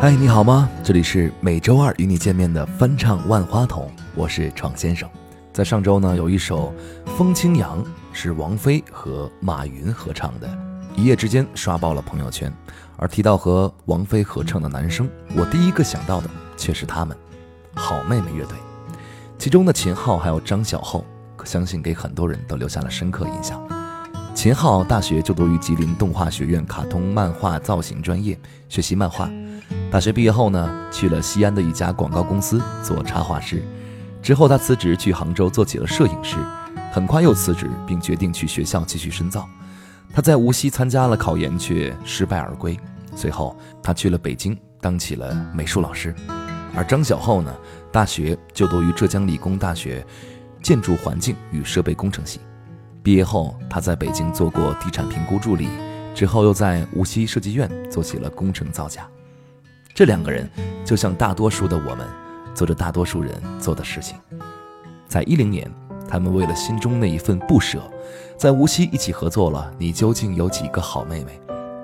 嗨，你好吗？这里是每周二与你见面的翻唱万花筒，我是闯先生。在上周呢，有一首《风清扬》是王菲和马云合唱的，一夜之间刷爆了朋友圈。而提到和王菲合唱的男生，我第一个想到的却是他们——好妹妹乐队。其中的秦昊还有张小厚，可相信给很多人都留下了深刻印象。秦昊大学就读于吉林动画学院卡通漫画造型专业，学习漫画。大学毕业后呢，去了西安的一家广告公司做插画师。之后他辞职去杭州做起了摄影师，很快又辞职，并决定去学校继续深造。他在无锡参加了考研，却失败而归。随后他去了北京，当起了美术老师。而张小厚呢，大学就读于浙江理工大学建筑环境与设备工程系。毕业后，他在北京做过地产评估助理，之后又在无锡设计院做起了工程造价。这两个人就像大多数的我们，做着大多数人做的事情。在一零年，他们为了心中那一份不舍，在无锡一起合作了《你究竟有几个好妹妹》，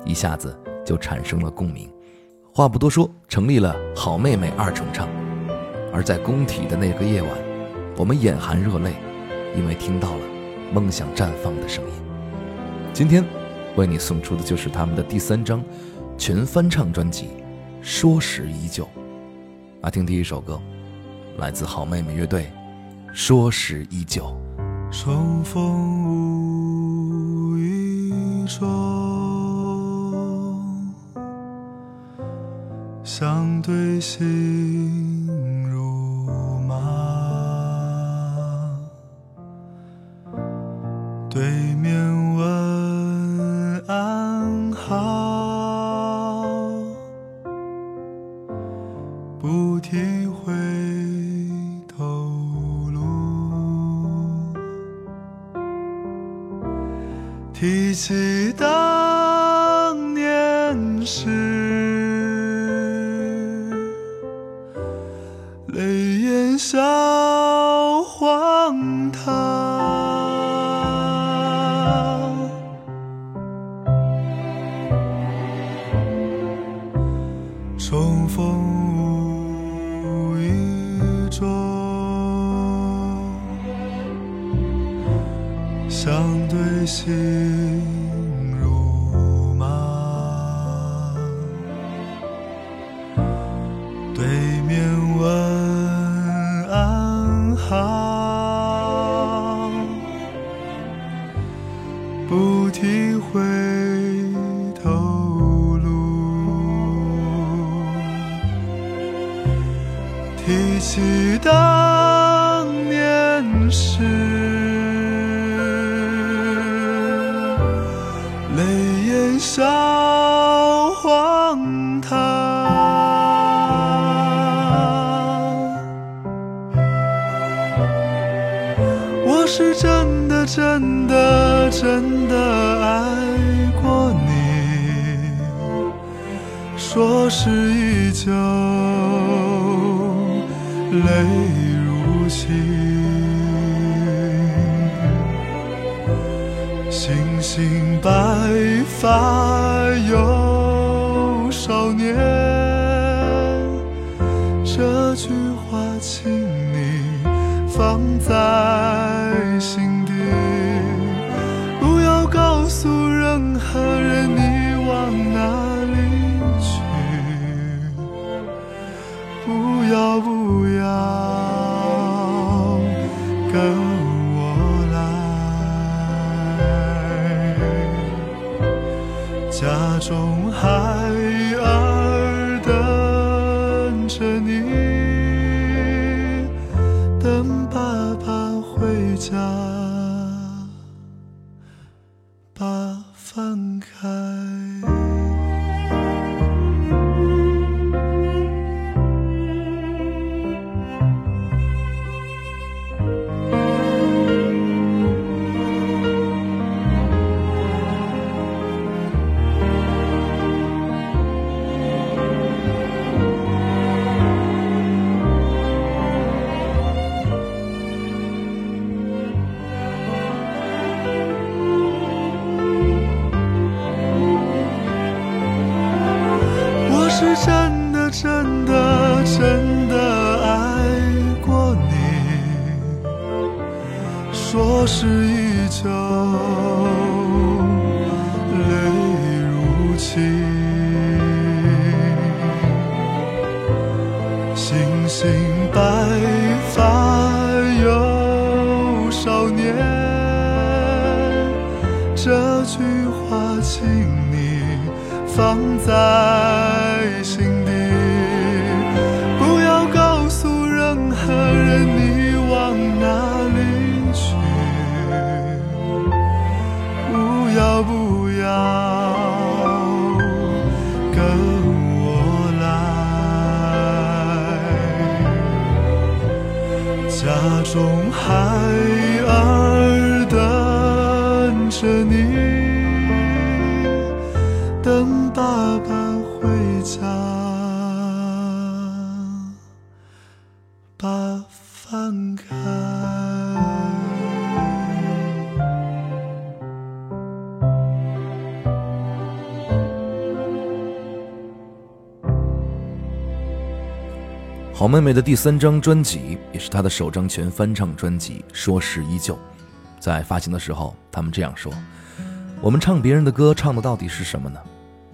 一下子就产生了共鸣。话不多说，成立了好妹妹二重唱。而在工体的那个夜晚，我们眼含热泪，因为听到了梦想绽放的声音。今天，为你送出的就是他们的第三张全翻唱专辑。说时依旧，来听第一首歌，来自好妹妹乐队。说时依旧，重逢无意中，相对心如麻，对面。问提心白发又少年。这句话，请你放在开。醒白发有少年，这句话请你放在好妹妹的第三张专辑，也是她的首张全翻唱专辑《说时依旧》。在发行的时候，他们这样说：“我们唱别人的歌，唱的到底是什么呢？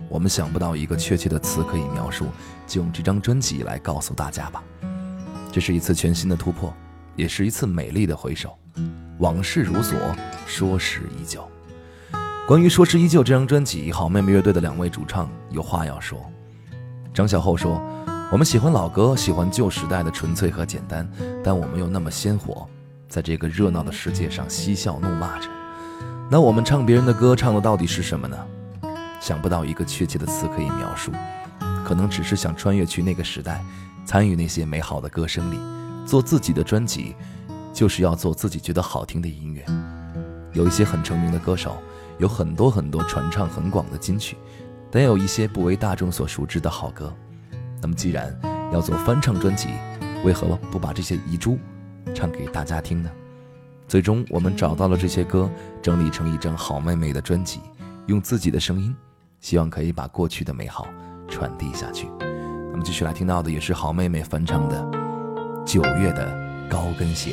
我们想不到一个确切的词可以描述，就用这张专辑来告诉大家吧。这是一次全新的突破，也是一次美丽的回首。往事如昨，说时依旧。关于《说时依旧》这张专辑，好妹妹乐队的两位主唱有话要说。张小厚说。”我们喜欢老歌，喜欢旧时代的纯粹和简单，但我们又那么鲜活，在这个热闹的世界上嬉笑怒骂着。那我们唱别人的歌，唱的到底是什么呢？想不到一个确切的词可以描述，可能只是想穿越去那个时代，参与那些美好的歌声里，做自己的专辑，就是要做自己觉得好听的音乐。有一些很成名的歌手，有很多很多传唱很广的金曲，但有一些不为大众所熟知的好歌。那么，既然要做翻唱专辑，为何不把这些遗珠唱给大家听呢？最终，我们找到了这些歌，整理成一张好妹妹的专辑，用自己的声音，希望可以把过去的美好传递下去。那么，继续来听到的也是好妹妹翻唱的《九月的高跟鞋》。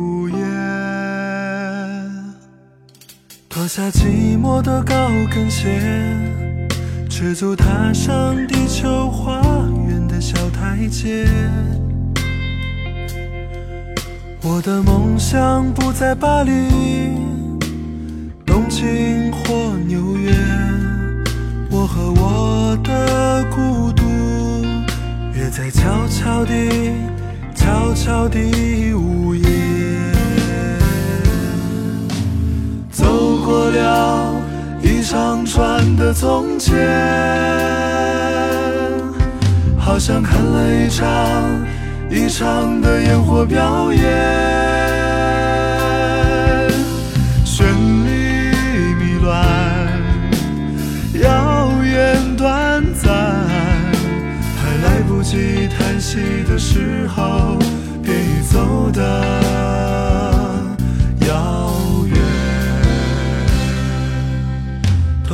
脱下寂寞的高跟鞋，赤足踏上地球花园的小台阶。我的梦想不在巴黎、东京或纽约，我和我的孤独约在悄悄地、悄悄地午夜。一长串的从前，好像看了一场一场的烟火表演，绚丽迷乱，遥远短暂，还来不及叹息的时候，便已走的。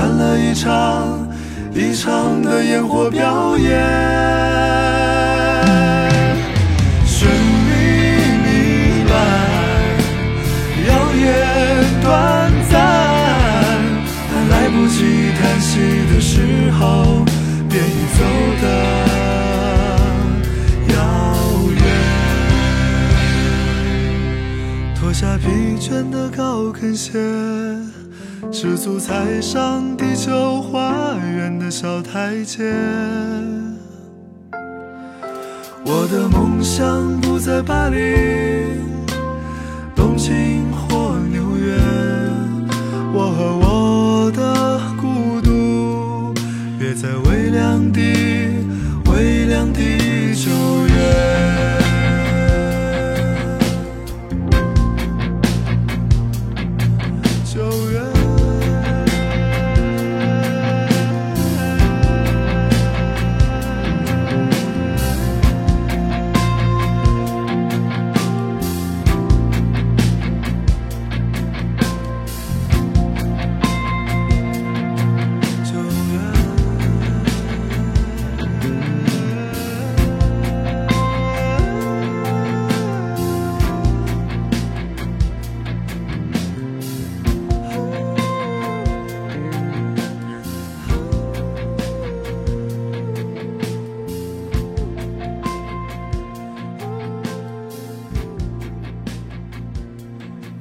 看了一场一场的烟火表演。寻觅明白，耀眼短暂，但来不及叹息的时候，便已走得。脱下疲倦的高跟鞋，赤足踩上地球花园的小台阶。我的梦想不在巴黎、东京或纽约，我和我的孤独约在微凉的、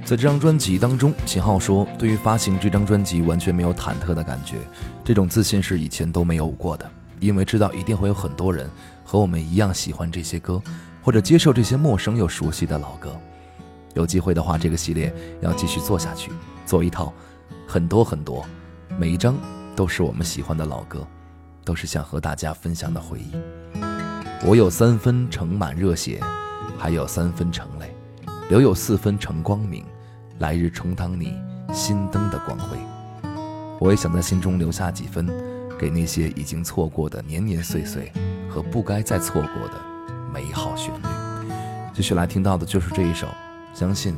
在这张专辑当中，秦昊说：“对于发行这张专辑完全没有忐忑的感觉，这种自信是以前都没有过的，因为知道一定会有很多人和我们一样喜欢这些歌，或者接受这些陌生又熟悉的老歌。有机会的话，这个系列要继续做下去，做一套很多很多，每一张都是我们喜欢的老歌，都是想和大家分享的回忆。我有三分盛满热血，还有三分盛泪，留有四分成光明。”来日充当你心灯的光辉，我也想在心中留下几分，给那些已经错过的年年岁岁和不该再错过的美好旋律。继续来听到的就是这一首，相信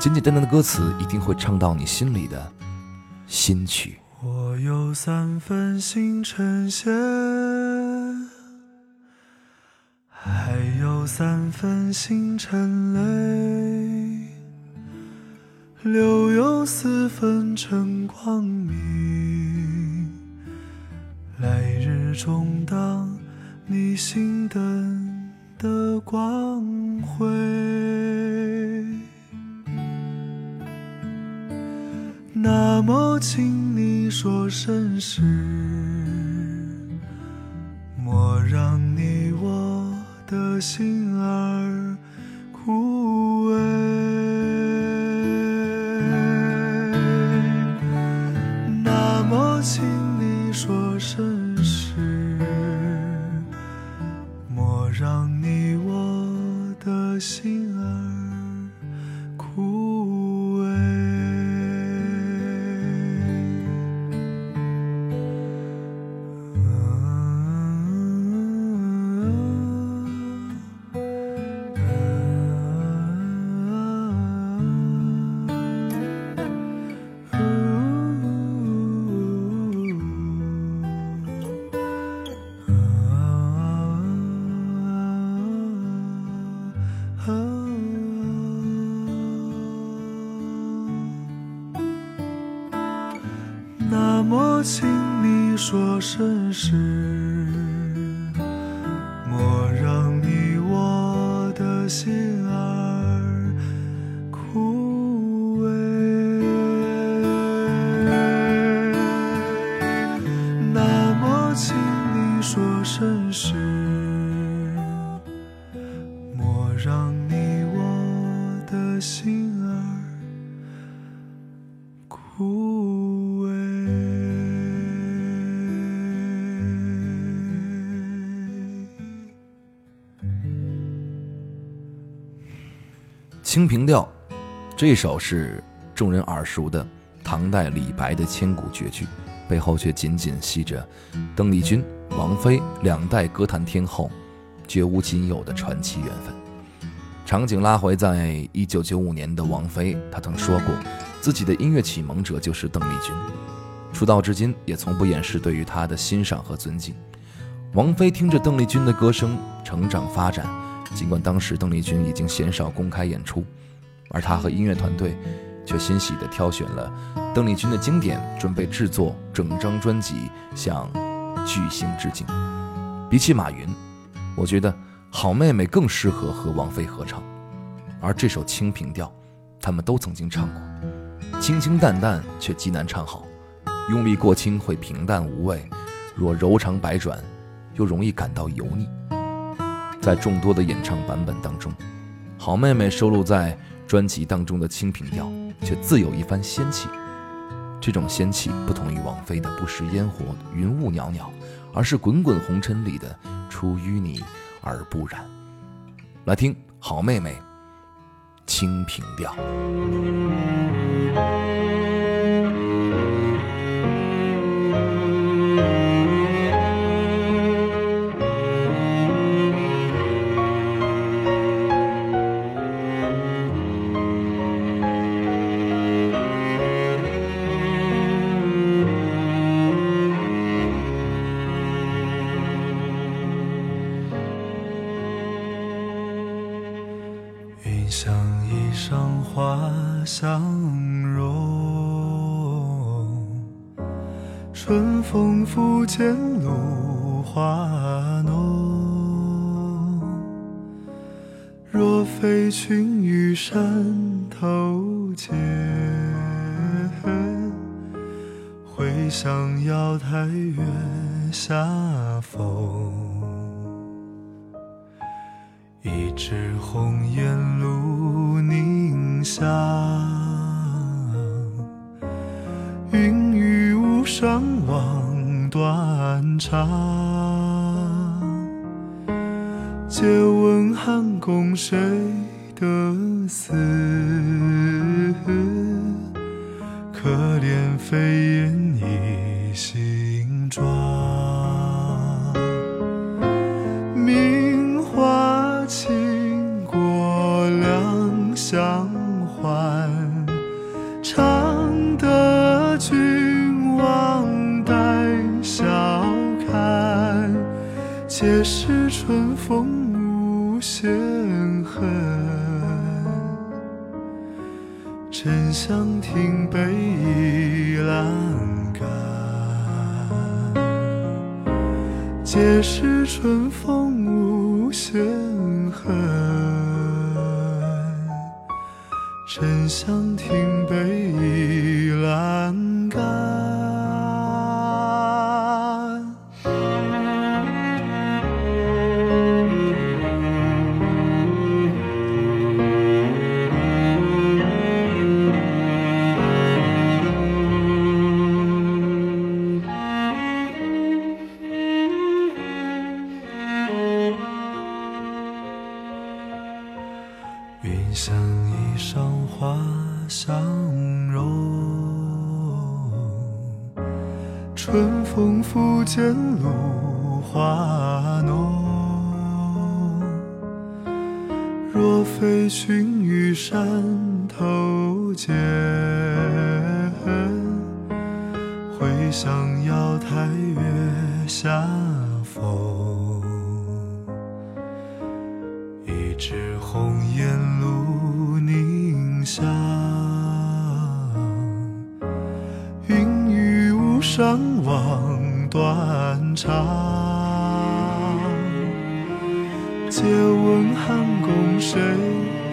简简单单的歌词一定会唱到你心里的新曲。我有三分心成线，还有三分心成泪。留有四分成光明，来日中当你心灯的光辉。那么，请你说声是，莫让你我的心儿枯请你说声是，调，这首是众人耳熟的唐代李白的千古绝句，背后却紧紧系着邓丽君、王菲两代歌坛天后绝无仅有的传奇缘分。场景拉回在一九九五年的王菲，她曾说过，自己的音乐启蒙者就是邓丽君。出道至今，也从不掩饰对于她的欣赏和尊敬。王菲听着邓丽君的歌声成长发展，尽管当时邓丽君已经鲜少公开演出，而他和音乐团队却欣喜地挑选了邓丽君的经典，准备制作整张专辑向巨星致敬。比起马云，我觉得。好妹妹更适合和王菲合唱，而这首《清平调》，他们都曾经唱过。清清淡淡却极难唱好，用力过轻会平淡无味；若柔肠百转，又容易感到油腻。在众多的演唱版本当中，好妹妹收录在专辑当中的《清平调》却自有一番仙气。这种仙气不同于王菲的“不食烟火，云雾袅袅”，而是滚滚红尘里的“出淤泥”。而不染。来听好妹妹《清平调》。相融，春风拂槛露华浓。若非群玉山头见，会向瑶台月下逢。一枝红艳露凝香，云雨巫山望断肠。借问汉宫谁得似？可怜飞燕倚新一枝红艳露凝香。云雨巫山望断肠，借问汉宫谁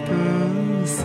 得似？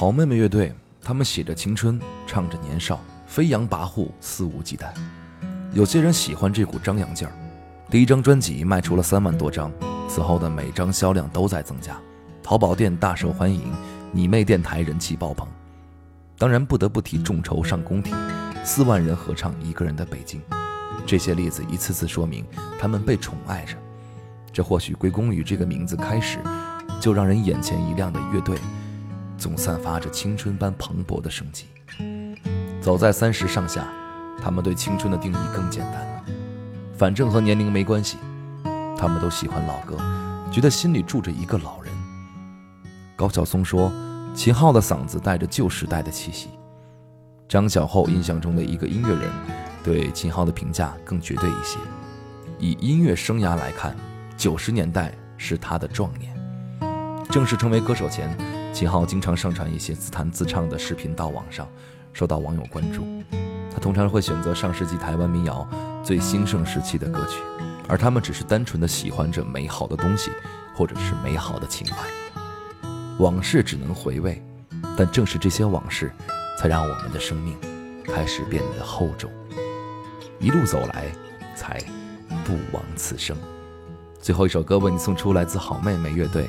好妹妹乐队，他们写着青春，唱着年少，飞扬跋扈，肆无忌惮。有些人喜欢这股张扬劲儿。第一张专辑卖出了三万多张，此后的每张销量都在增加，淘宝店大受欢迎，你妹电台人气爆棚。当然不得不提众筹上宫体，四万人合唱一个人的北京。这些例子一次次说明他们被宠爱着。这或许归功于这个名字开始就让人眼前一亮的乐队。总散发着青春般蓬勃的生机。走在三十上下，他们对青春的定义更简单了，反正和年龄没关系。他们都喜欢老歌，觉得心里住着一个老人。高晓松说：“秦昊的嗓子带着旧时代的气息。”张小厚印象中的一个音乐人，对秦昊的评价更绝对一些。以音乐生涯来看，九十年代是他的壮年。正式成为歌手前。秦昊经常上传一些自弹自唱的视频到网上，受到网友关注。他通常会选择上世纪台湾民谣最兴盛时期的歌曲，而他们只是单纯的喜欢着美好的东西，或者是美好的情怀。往事只能回味，但正是这些往事，才让我们的生命开始变得厚重。一路走来，才不枉此生。最后一首歌为你送出，来自好妹妹乐队，《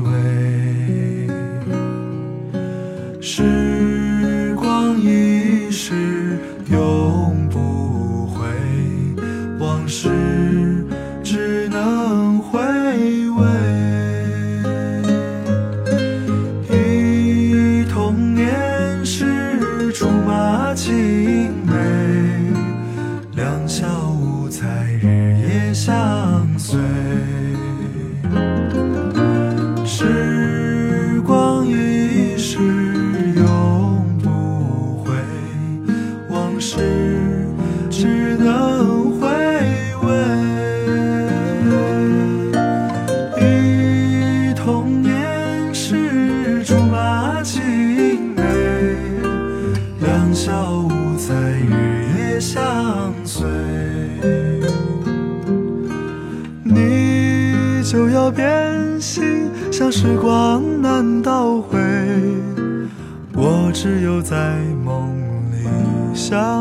只能回味。忆童年时竹马青梅两小无猜日夜相随。你就要变心像时光难倒回。我只有在梦里相